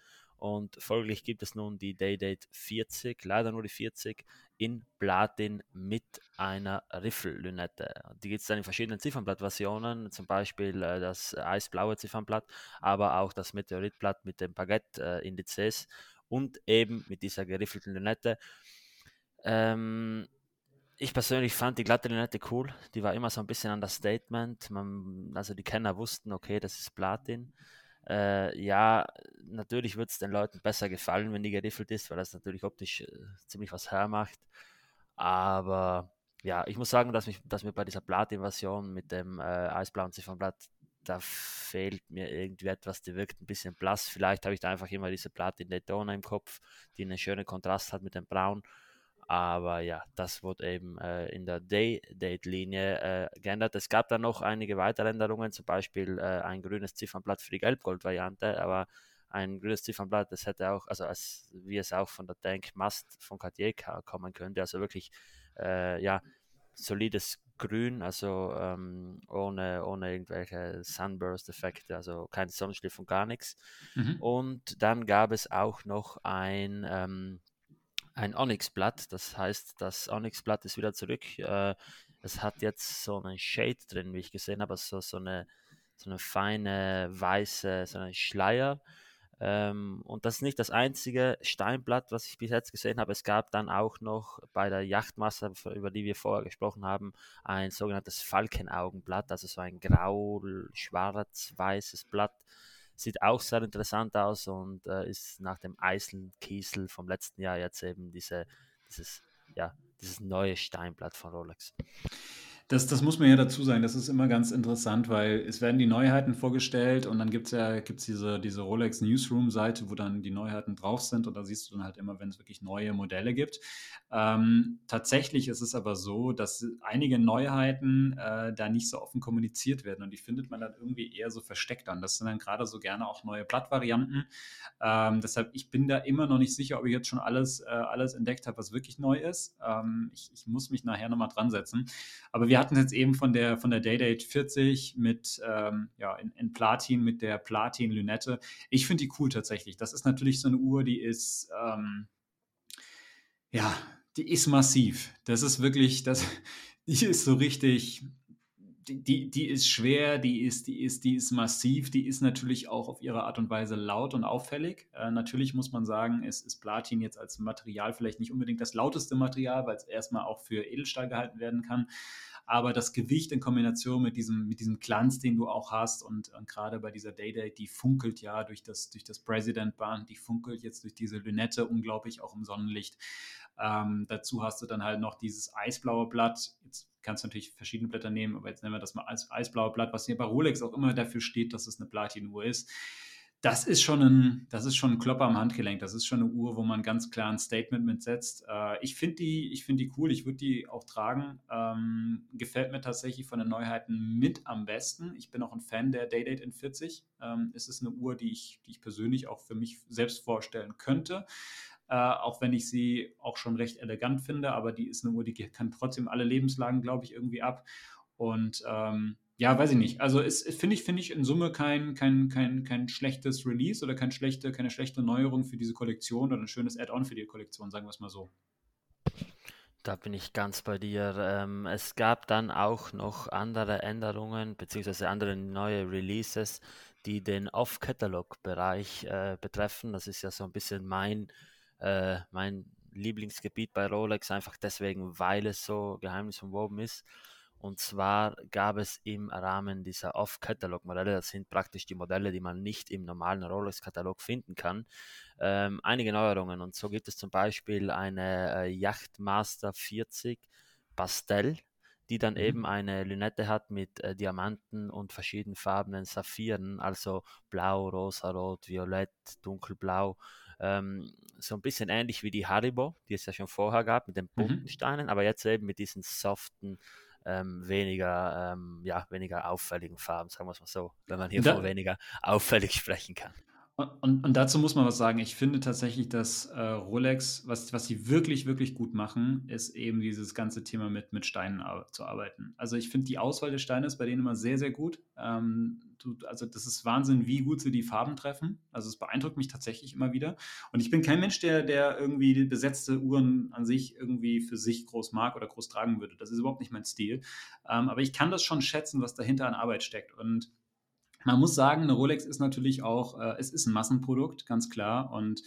Und folglich gibt es nun die Daydate 40, leider nur die 40, in Platin mit einer Riffellünette. Die gibt es dann in verschiedenen Ziffernblattversionen, zum Beispiel äh, das eisblaue Ziffernblatt, aber auch das Meteoritblatt mit den Baguette-Indizes und eben mit dieser geriffelten Lünette. Ähm, ich persönlich fand die glatte Lünette cool. Die war immer so ein bisschen an das Statement. Also die Kenner wussten, okay, das ist Platin. Äh, ja, natürlich wird es den Leuten besser gefallen, wenn die geriffelt ist, weil das natürlich optisch äh, ziemlich was hermacht. Aber ja, ich muss sagen, dass, mich, dass mir bei dieser Platin-Version mit dem äh, eisblauen Ziffernblatt, da fehlt mir irgendwie etwas, die wirkt ein bisschen blass. Vielleicht habe ich da einfach immer diese Platin Daytona im Kopf, die einen schönen Kontrast hat mit dem Braun. Aber ja, das wurde eben äh, in der Day-Date-Linie äh, geändert. Es gab dann noch einige weitere Änderungen, zum Beispiel äh, ein grünes Ziffernblatt für die Gelb-Gold-Variante, aber ein grünes Ziffernblatt, das hätte auch, also als, wie es auch von der Tank Must von Cartier kommen könnte, also wirklich äh, ja, solides Grün, also ähm, ohne, ohne irgendwelche Sunburst-Effekte, also kein Sonnenschliff und gar nichts. Mhm. Und dann gab es auch noch ein, ähm, ein Onyx-Blatt, das heißt, das Onyx-Blatt ist wieder zurück. Äh, es hat jetzt so einen Shade drin, wie ich gesehen habe, also so eine, so eine feine weiße, so einen Schleier ähm, und das ist nicht das einzige Steinblatt, was ich bis jetzt gesehen habe. Es gab dann auch noch bei der Yachtmasse, über die wir vorher gesprochen haben, ein sogenanntes Falkenaugenblatt, also so ein grau, schwarz-weißes Blatt. Sieht auch sehr interessant aus und äh, ist nach dem Eisenkiesel vom letzten Jahr jetzt eben diese, dieses, ja, dieses neue Steinblatt von Rolex. Das, das muss man ja dazu sagen, das ist immer ganz interessant, weil es werden die Neuheiten vorgestellt und dann gibt es ja gibt's diese, diese Rolex Newsroom-Seite, wo dann die Neuheiten drauf sind und da siehst du dann halt immer, wenn es wirklich neue Modelle gibt. Ähm, tatsächlich ist es aber so, dass einige Neuheiten äh, da nicht so offen kommuniziert werden und die findet man dann irgendwie eher so versteckt an. Das sind dann gerade so gerne auch neue Blattvarianten. Ähm, deshalb, ich bin da immer noch nicht sicher, ob ich jetzt schon alles, äh, alles entdeckt habe, was wirklich neu ist. Ähm, ich, ich muss mich nachher nochmal dran setzen. Aber wir hatten jetzt eben von der, von der Daydate 40 mit, ähm, ja, in, in, Platin, mit der Platin-Lünette. Ich finde die cool tatsächlich. Das ist natürlich so eine Uhr, die ist, ähm, ja, die ist massiv. Das ist wirklich, das, die ist so richtig, die, die ist schwer, die ist, die, ist, die ist massiv, die ist natürlich auch auf ihre Art und Weise laut und auffällig. Äh, natürlich muss man sagen, es ist Platin jetzt als Material vielleicht nicht unbedingt das lauteste Material, weil es erstmal auch für Edelstahl gehalten werden kann aber das Gewicht in Kombination mit diesem, mit diesem Glanz, den du auch hast und, und gerade bei dieser Day-Day, die funkelt ja durch das, durch das President-Band, die funkelt jetzt durch diese Lünette unglaublich auch im Sonnenlicht. Ähm, dazu hast du dann halt noch dieses eisblaue Blatt. Jetzt kannst du natürlich verschiedene Blätter nehmen, aber jetzt nennen wir das mal als eisblaue Blatt, was hier bei Rolex auch immer dafür steht, dass es eine Platin-Uhr ist das ist schon ein, das ist schon ein Klopper am Handgelenk. Das ist schon eine Uhr, wo man ganz klar ein Statement mitsetzt. Äh, ich finde die, ich die cool. Ich würde die auch tragen. Ähm, gefällt mir tatsächlich von den Neuheiten mit am besten. Ich bin auch ein Fan der Daydate in 40. Ähm, es ist eine Uhr, die ich, die ich persönlich auch für mich selbst vorstellen könnte. Äh, auch wenn ich sie auch schon recht elegant finde, aber die ist eine Uhr, die kann trotzdem alle Lebenslagen, glaube ich, irgendwie ab. Und ähm, ja, weiß ich nicht. Also finde ich, finde ich in Summe kein, kein, kein, kein schlechtes Release oder kein schlechte, keine schlechte Neuerung für diese Kollektion oder ein schönes Add-on für die Kollektion, sagen wir es mal so. Da bin ich ganz bei dir. Ähm, es gab dann auch noch andere Änderungen beziehungsweise andere neue Releases, die den Off-Catalog-Bereich äh, betreffen. Das ist ja so ein bisschen mein, äh, mein Lieblingsgebiet bei Rolex, einfach deswegen, weil es so geheimnisumwoben ist. Und zwar gab es im Rahmen dieser Off-Catalog-Modelle, das sind praktisch die Modelle, die man nicht im normalen Rolex-Katalog finden kann, ähm, einige Neuerungen. Und so gibt es zum Beispiel eine äh, Yachtmaster 40 Pastel, die dann mhm. eben eine Lünette hat mit äh, Diamanten und verschiedenfarbenen Saphiren, also blau, rosa, rot, violett, dunkelblau. Ähm, so ein bisschen ähnlich wie die Haribo, die es ja schon vorher gab mit den mhm. bunten mhm. Steinen, aber jetzt eben mit diesen soften ähm, weniger, ähm, ja, weniger auffälligen Farben, sagen wir es mal so, wenn man hier von weniger auffällig sprechen kann. Und, und, dazu muss man was sagen. Ich finde tatsächlich, dass äh, Rolex, was, was sie wirklich, wirklich gut machen, ist eben dieses ganze Thema mit, mit Steinen zu arbeiten. Also ich finde die Auswahl der Steine ist bei denen immer sehr, sehr gut. Ähm, du, also das ist Wahnsinn, wie gut sie die Farben treffen. Also es beeindruckt mich tatsächlich immer wieder. Und ich bin kein Mensch, der, der irgendwie besetzte Uhren an sich irgendwie für sich groß mag oder groß tragen würde. Das ist überhaupt nicht mein Stil. Ähm, aber ich kann das schon schätzen, was dahinter an Arbeit steckt. Und man muss sagen, eine Rolex ist natürlich auch, äh, es ist ein Massenprodukt, ganz klar. Und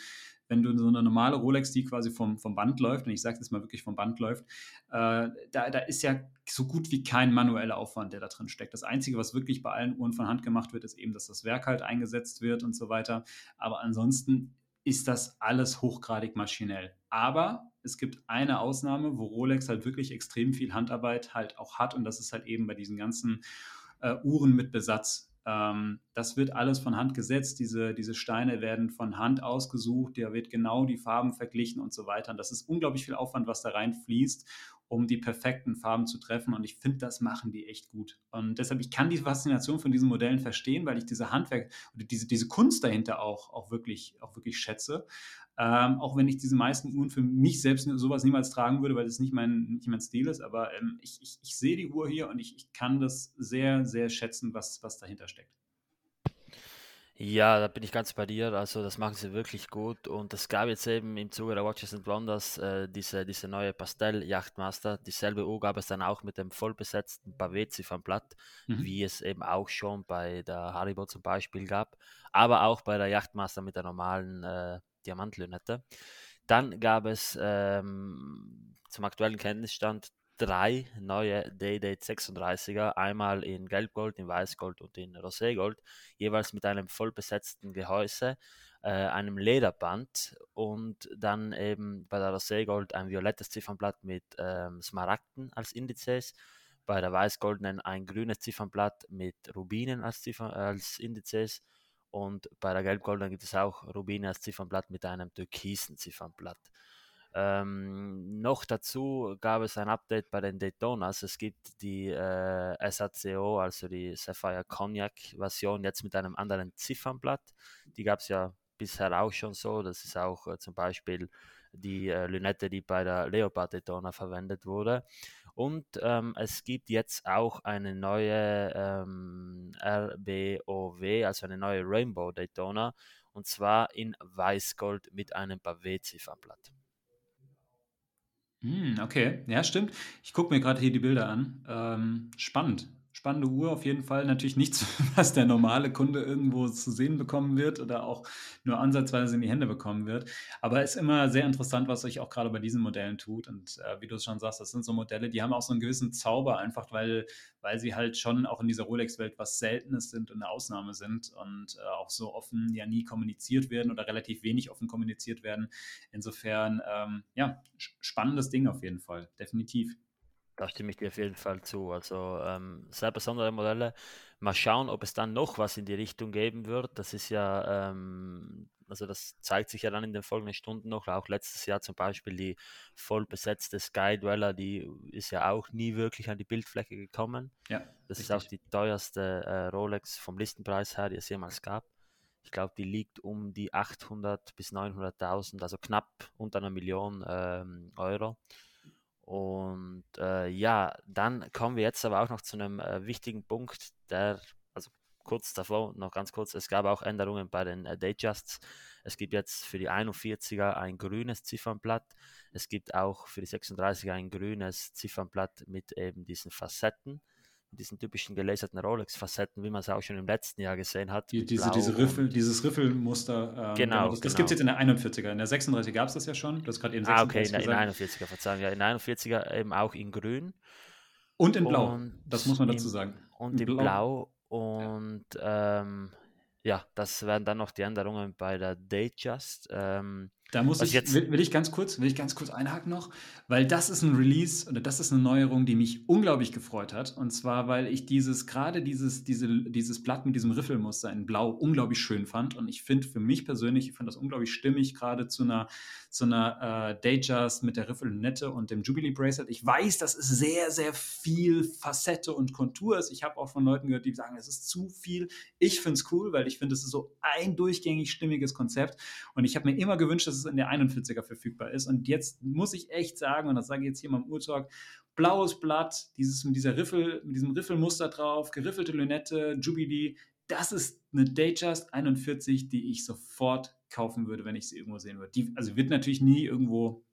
wenn du so eine normale Rolex, die quasi vom, vom Band läuft, und ich sage es mal wirklich vom Band läuft, äh, da, da ist ja so gut wie kein manueller Aufwand, der da drin steckt. Das Einzige, was wirklich bei allen Uhren von Hand gemacht wird, ist eben, dass das Werk halt eingesetzt wird und so weiter. Aber ansonsten ist das alles hochgradig maschinell. Aber es gibt eine Ausnahme, wo Rolex halt wirklich extrem viel Handarbeit halt auch hat und das ist halt eben bei diesen ganzen äh, Uhren mit Besatz. Ähm, das wird alles von Hand gesetzt. Diese, diese Steine werden von Hand ausgesucht. Da wird genau die Farben verglichen und so weiter. Und das ist unglaublich viel Aufwand, was da reinfließt, um die perfekten Farben zu treffen. Und ich finde, das machen die echt gut. Und deshalb, ich kann die Faszination von diesen Modellen verstehen, weil ich diese Handwerk diese, diese Kunst dahinter auch, auch, wirklich, auch wirklich schätze. Ähm, auch wenn ich diese meisten Uhren für mich selbst sowas niemals tragen würde, weil das nicht mein, nicht mein Stil ist. Aber ähm, ich, ich, ich sehe die Uhr hier und ich, ich kann das sehr, sehr schätzen, was, was dahinter steckt. Ja, da bin ich ganz bei dir. Also das machen sie wirklich gut. Und es gab jetzt eben im Zuge der Watches and Wonders äh, diese, diese neue Pastell-Yachtmaster. Dieselbe Uhr gab es dann auch mit dem vollbesetzten Pavé-Ziffernblatt, mhm. wie es eben auch schon bei der Haribo zum Beispiel gab. Aber auch bei der Yachtmaster mit der normalen äh, Diamantlünette. Dann gab es ähm, zum aktuellen Kenntnisstand drei neue Day-Date 36er, einmal in Gelbgold, in Weißgold und in Roségold, jeweils mit einem vollbesetzten Gehäuse, äh, einem Lederband und dann eben bei der Roségold ein violettes Ziffernblatt mit ähm, Smaragden als Indizes, bei der Weißgoldenen ein grünes Ziffernblatt mit Rubinen als, Ziffern, als Indizes und bei der Gelbgoldenen gibt es auch Rubine als Ziffernblatt mit einem türkisen Ziffernblatt. Ähm, noch dazu gab es ein Update bei den Daytonas. Es gibt die äh, SACO, also die Sapphire Cognac Version, jetzt mit einem anderen Ziffernblatt. Die gab es ja bisher auch schon so. Das ist auch äh, zum Beispiel die äh, Lünette, die bei der Leopard Daytona verwendet wurde. Und ähm, es gibt jetzt auch eine neue ähm, RBOW, also eine neue Rainbow Daytona, und zwar in Weißgold mit einem Pavé-Ziffernblatt. Hm, okay, ja, stimmt. Ich gucke mir gerade hier die Bilder an. Ähm, spannend spannende Uhr auf jeden Fall. Natürlich nichts, was der normale Kunde irgendwo zu sehen bekommen wird oder auch nur ansatzweise in die Hände bekommen wird. Aber es ist immer sehr interessant, was sich auch gerade bei diesen Modellen tut. Und äh, wie du es schon sagst, das sind so Modelle, die haben auch so einen gewissen Zauber, einfach weil, weil sie halt schon auch in dieser Rolex-Welt was Seltenes sind und eine Ausnahme sind und äh, auch so offen ja nie kommuniziert werden oder relativ wenig offen kommuniziert werden. Insofern, ähm, ja, spannendes Ding auf jeden Fall, definitiv. Da stimme ich dir auf jeden Fall zu. Also ähm, sehr besondere Modelle. Mal schauen, ob es dann noch was in die Richtung geben wird. Das ist ja, ähm, also das zeigt sich ja dann in den folgenden Stunden noch. Auch letztes Jahr zum Beispiel die voll besetzte Sky Dweller, die ist ja auch nie wirklich an die Bildfläche gekommen. Ja, das richtig. ist auch die teuerste äh, Rolex vom Listenpreis her, die es jemals gab. Ich glaube, die liegt um die 800 bis 900.000, also knapp unter einer Million ähm, Euro. Und äh, ja, dann kommen wir jetzt aber auch noch zu einem äh, wichtigen Punkt, der, also kurz davor, noch ganz kurz, es gab auch Änderungen bei den äh, Datejust. Es gibt jetzt für die 41er ein grünes Ziffernblatt. Es gibt auch für die 36er ein grünes Ziffernblatt mit eben diesen Facetten diesen typischen gelaserten Rolex-Facetten, wie man es auch schon im letzten Jahr gesehen hat. Die, diese, diese Riffel, dieses Riffelmuster. Ähm, genau. Das, das genau. gibt es jetzt in der 41er. In der 36 gab es das ja schon. Du hast gerade eben 36 Ah, okay, in, der, in der 41er, Verzeihung. Ja, in der 41er eben auch in grün. Und in blau, und das muss man dazu sagen. Und in, in blau. blau. Und ja. Ähm, ja, das werden dann noch die Änderungen bei der Datejust. Ähm, da muss ich, jetzt will, will, ich ganz kurz, will ich ganz kurz einhaken noch, weil das ist ein Release oder das ist eine Neuerung, die mich unglaublich gefreut hat. Und zwar, weil ich dieses, gerade dieses, diese, dieses Blatt mit diesem Riffelmuster in Blau unglaublich schön fand. Und ich finde für mich persönlich, ich fand das unglaublich stimmig, gerade zu einer, zu einer äh, Datejust mit der Riffelnette und dem Jubilee Bracelet. Ich weiß, das ist sehr, sehr viel Facette und Kontur. Ich habe auch von Leuten gehört, die sagen, es ist zu viel. Ich finde es cool, weil ich finde, es ist so ein durchgängig stimmiges Konzept. Und ich habe mir immer gewünscht, dass es in der 41er verfügbar ist. Und jetzt muss ich echt sagen, und das sage ich jetzt hier mal im Urtalk, blaues Blatt, dieses mit dieser Riffel, mit diesem Riffelmuster drauf, geriffelte Lünette, Jubilee, das ist eine Datejust 41, die ich sofort kaufen würde, wenn ich sie irgendwo sehen würde. Die, also wird natürlich nie irgendwo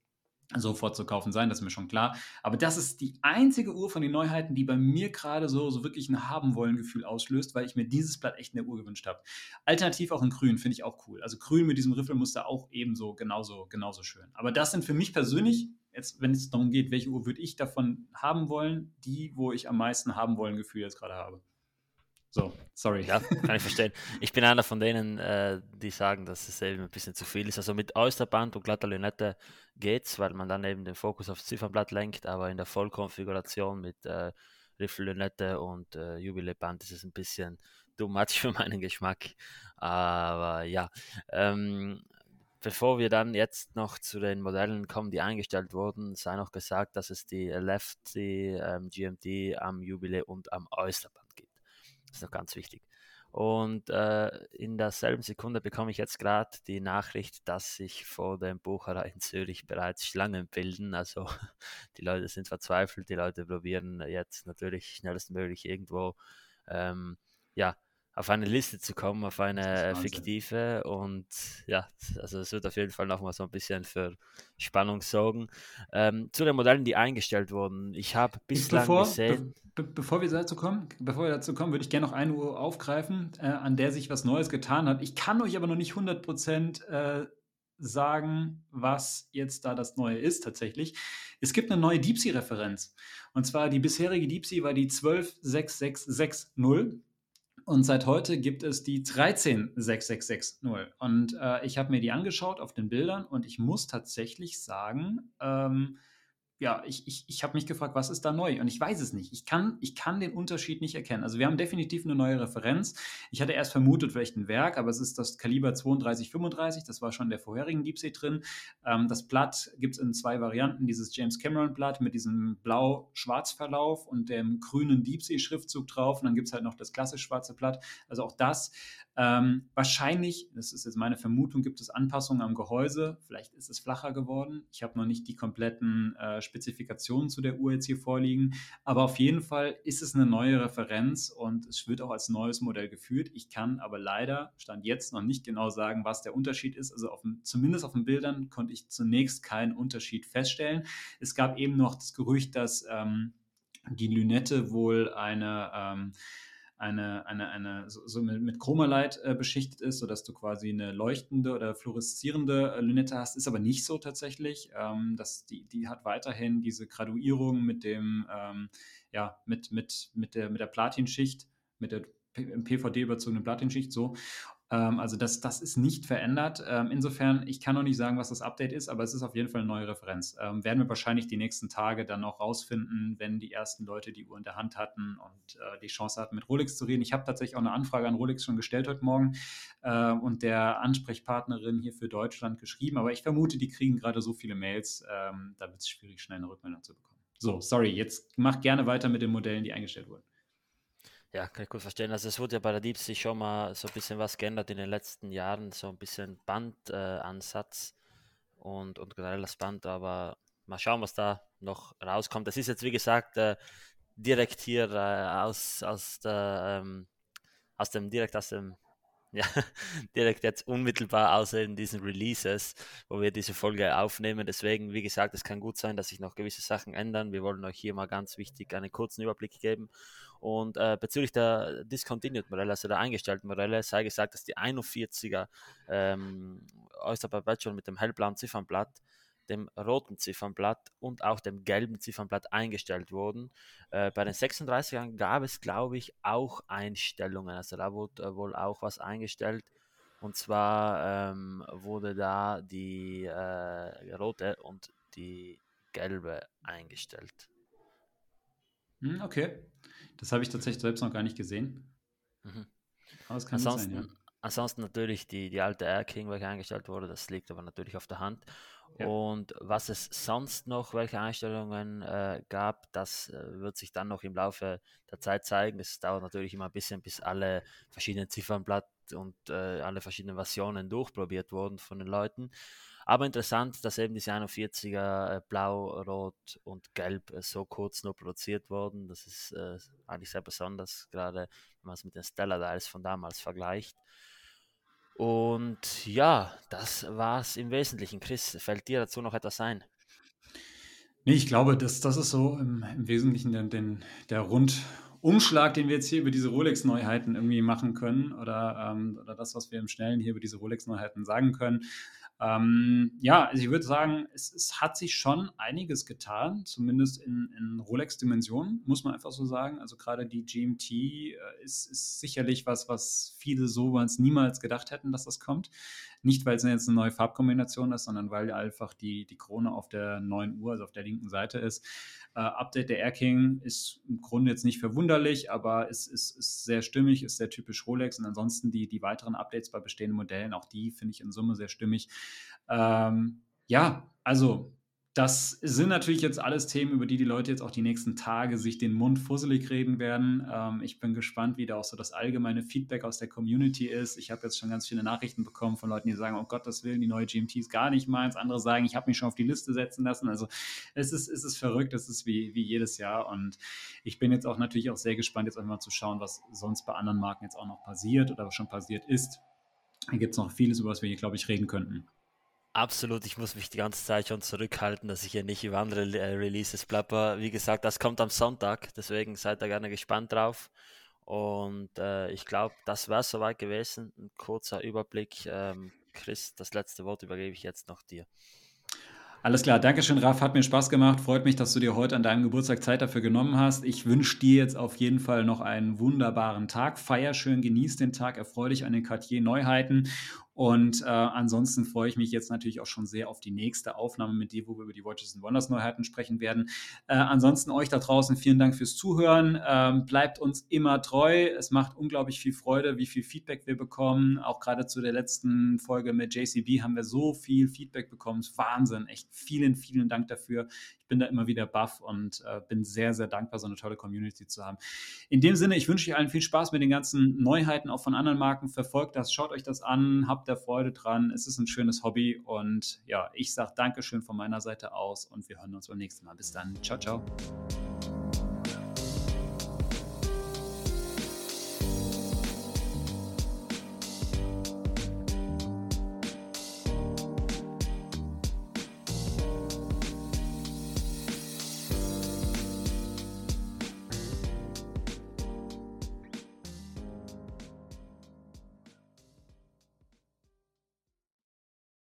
sofort zu kaufen sein, das ist mir schon klar. Aber das ist die einzige Uhr von den Neuheiten, die bei mir gerade so, so wirklich ein Haben-Wollen-Gefühl auslöst, weil ich mir dieses Blatt echt in der Uhr gewünscht habe. Alternativ auch in Grün, finde ich auch cool. Also Grün mit diesem Riffelmuster auch ebenso, genauso, genauso schön. Aber das sind für mich persönlich, jetzt, wenn es darum geht, welche Uhr würde ich davon haben wollen, die, wo ich am meisten Haben-Wollen-Gefühl jetzt gerade habe. So, sorry. Ja, kann ich verstehen. Ich bin einer von denen, äh, die sagen, dass es eben ein bisschen zu viel ist. Also mit Oysterband und glatter Lünette geht's, weil man dann eben den Fokus aufs Ziffernblatt lenkt, aber in der Vollkonfiguration mit äh, Riffel-Lünette und äh, Jubileband ist es ein bisschen too much für meinen Geschmack. Aber ja, ähm, bevor wir dann jetzt noch zu den Modellen kommen, die eingestellt wurden, sei noch gesagt, dass es die Lefty ähm, GMT am Jubilee und am Oysterband. Das ist noch ganz wichtig. Und äh, in derselben Sekunde bekomme ich jetzt gerade die Nachricht, dass sich vor dem Bucherei in Zürich bereits Schlangen bilden. Also die Leute sind verzweifelt, die Leute probieren jetzt natürlich schnellstmöglich irgendwo ähm, ja, auf eine Liste zu kommen, auf eine fiktive. Und ja, also es wird auf jeden Fall nochmal so ein bisschen für Spannung sorgen. Ähm, zu den Modellen, die eingestellt wurden. Ich habe bislang bevor, gesehen. Be bevor wir dazu kommen, bevor wir dazu kommen, würde ich gerne noch eine Uhr aufgreifen, äh, an der sich was Neues getan hat. Ich kann euch aber noch nicht 100% äh, sagen, was jetzt da das Neue ist tatsächlich. Es gibt eine neue DeepSea-Referenz. Und zwar die bisherige DeepSea war die 126660 und seit heute gibt es die 136660. Und äh, ich habe mir die angeschaut auf den Bildern und ich muss tatsächlich sagen, ähm, ja, ich, ich, ich habe mich gefragt, was ist da neu? Und ich weiß es nicht. Ich kann, ich kann den Unterschied nicht erkennen. Also wir haben definitiv eine neue Referenz. Ich hatte erst vermutet, vielleicht ein Werk, aber es ist das Kaliber 3235. Das war schon der vorherigen Deepsea drin. Ähm, das Blatt gibt es in zwei Varianten. Dieses James Cameron Blatt mit diesem blau-schwarz-Verlauf und dem grünen Deepsea-Schriftzug drauf. Und dann gibt es halt noch das klassisch schwarze Blatt. Also auch das ähm, wahrscheinlich, das ist jetzt meine Vermutung, gibt es Anpassungen am Gehäuse. Vielleicht ist es flacher geworden. Ich habe noch nicht die kompletten äh, Spezifikationen zu der Uhr jetzt hier vorliegen. Aber auf jeden Fall ist es eine neue Referenz und es wird auch als neues Modell geführt. Ich kann aber leider, stand jetzt noch nicht genau sagen, was der Unterschied ist. Also auf dem, zumindest auf den Bildern konnte ich zunächst keinen Unterschied feststellen. Es gab eben noch das Gerücht, dass ähm, die Lünette wohl eine ähm, eine, eine, eine so, mit, mit Chromalight äh, beschichtet ist, sodass du quasi eine leuchtende oder fluoreszierende äh, Lünette hast. Ist aber nicht so tatsächlich. Ähm, das, die, die hat weiterhin diese Graduierung mit dem, ähm, ja, mit, mit, mit der, mit der Platinschicht, mit der PVD überzogenen Platinschicht so. Ähm, also das, das ist nicht verändert. Ähm, insofern, ich kann noch nicht sagen, was das Update ist, aber es ist auf jeden Fall eine neue Referenz. Ähm, werden wir wahrscheinlich die nächsten Tage dann auch rausfinden, wenn die ersten Leute die Uhr in der Hand hatten und äh, die Chance hatten, mit Rolex zu reden. Ich habe tatsächlich auch eine Anfrage an Rolex schon gestellt heute Morgen äh, und der Ansprechpartnerin hier für Deutschland geschrieben, aber ich vermute, die kriegen gerade so viele Mails, da wird es schwierig, schnell eine Rückmeldung zu bekommen. So, sorry, jetzt mach gerne weiter mit den Modellen, die eingestellt wurden. Ja, kann ich gut verstehen. Also es wurde ja bei der Deepsea schon mal so ein bisschen was geändert in den letzten Jahren, so ein bisschen Bandansatz äh, und, und generell das Band, aber mal schauen, was da noch rauskommt. Das ist jetzt, wie gesagt, äh, direkt hier äh, aus, aus, der, ähm, aus dem, direkt aus dem ja, direkt jetzt unmittelbar außer in diesen Releases, wo wir diese Folge aufnehmen. Deswegen, wie gesagt, es kann gut sein, dass sich noch gewisse Sachen ändern. Wir wollen euch hier mal ganz wichtig einen kurzen Überblick geben. Und äh, bezüglich der Discontinued Modelle, also der eingestellten Modelle, sei gesagt, dass die 41er ähm, Oyster Perpetual mit dem hellblauen Ziffernblatt dem roten Ziffernblatt und auch dem gelben Ziffernblatt eingestellt wurden. Äh, bei den 36ern gab es, glaube ich, auch Einstellungen. Also da wurde äh, wohl auch was eingestellt. Und zwar ähm, wurde da die äh, rote und die gelbe eingestellt. Hm, okay. Das habe ich tatsächlich selbst noch gar nicht gesehen. Mhm. Aber es kann ansonsten, sein, ja. Ansonsten natürlich die, die alte Air King, welche eingestellt wurde, das liegt aber natürlich auf der Hand. Und was es sonst noch, welche Einstellungen äh, gab, das äh, wird sich dann noch im Laufe der Zeit zeigen. Es dauert natürlich immer ein bisschen, bis alle verschiedenen Ziffernblatt und äh, alle verschiedenen Versionen durchprobiert wurden von den Leuten. Aber interessant, dass eben diese 41er äh, Blau, Rot und Gelb äh, so kurz nur produziert wurden. Das ist äh, eigentlich sehr besonders, gerade wenn man es mit den Stellar Dials von damals vergleicht. Und ja, das war es im Wesentlichen. Chris, fällt dir dazu noch etwas ein? Nee, ich glaube, das, das ist so im, im Wesentlichen den, den, der Rundumschlag, den wir jetzt hier über diese Rolex-Neuheiten irgendwie machen können oder, ähm, oder das, was wir im Schnellen hier über diese Rolex-Neuheiten sagen können. Ähm, ja, also ich würde sagen, es, es, hat sich schon einiges getan, zumindest in, in Rolex-Dimensionen, muss man einfach so sagen. Also gerade die GMT äh, ist, ist, sicherlich was, was viele so niemals gedacht hätten, dass das kommt. Nicht, weil es jetzt eine neue Farbkombination ist, sondern weil einfach die, die Krone auf der neuen Uhr, also auf der linken Seite ist. Äh, Update der Air King ist im Grunde jetzt nicht verwunderlich, aber es ist, ist, sehr stimmig, ist sehr typisch Rolex. Und ansonsten die, die weiteren Updates bei bestehenden Modellen, auch die finde ich in Summe sehr stimmig. Ähm, ja, also das sind natürlich jetzt alles Themen, über die die Leute jetzt auch die nächsten Tage sich den Mund fusselig reden werden. Ähm, ich bin gespannt, wie da auch so das allgemeine Feedback aus der Community ist. Ich habe jetzt schon ganz viele Nachrichten bekommen von Leuten, die sagen, oh Gott, das Willen, die neue GMT ist gar nicht meins. Andere sagen, ich habe mich schon auf die Liste setzen lassen. Also es ist, es ist verrückt, es ist wie, wie jedes Jahr. Und ich bin jetzt auch natürlich auch sehr gespannt, jetzt einfach mal zu schauen, was sonst bei anderen Marken jetzt auch noch passiert oder was schon passiert ist. Da gibt es noch vieles, über was wir hier, glaube ich, reden könnten. Absolut, ich muss mich die ganze Zeit schon zurückhalten, dass ich hier nicht über andere äh, Releases plapper. Wie gesagt, das kommt am Sonntag, deswegen seid da gerne gespannt drauf. Und äh, ich glaube, das wäre soweit gewesen. Ein kurzer Überblick. Ähm, Chris, das letzte Wort übergebe ich jetzt noch dir. Alles klar, Dankeschön, Raff. Hat mir Spaß gemacht. Freut mich, dass du dir heute an deinem Geburtstag Zeit dafür genommen hast. Ich wünsche dir jetzt auf jeden Fall noch einen wunderbaren Tag. Feier schön, genieß den Tag, erfreu dich an den Cartier-Neuheiten und äh, ansonsten freue ich mich jetzt natürlich auch schon sehr auf die nächste Aufnahme mit dir, wo wir über die Watches and Wonders Neuheiten sprechen werden. Äh, ansonsten euch da draußen vielen Dank fürs Zuhören. Ähm, bleibt uns immer treu. Es macht unglaublich viel Freude, wie viel Feedback wir bekommen. Auch gerade zu der letzten Folge mit JCB haben wir so viel Feedback bekommen. Wahnsinn. Echt vielen, vielen Dank dafür bin da immer wieder baff und äh, bin sehr, sehr dankbar, so eine tolle Community zu haben. In dem Sinne, ich wünsche euch allen viel Spaß mit den ganzen Neuheiten auch von anderen Marken. Verfolgt das, schaut euch das an, habt da Freude dran. Es ist ein schönes Hobby und ja, ich sage Dankeschön von meiner Seite aus und wir hören uns beim nächsten Mal. Bis dann. Ciao, ciao.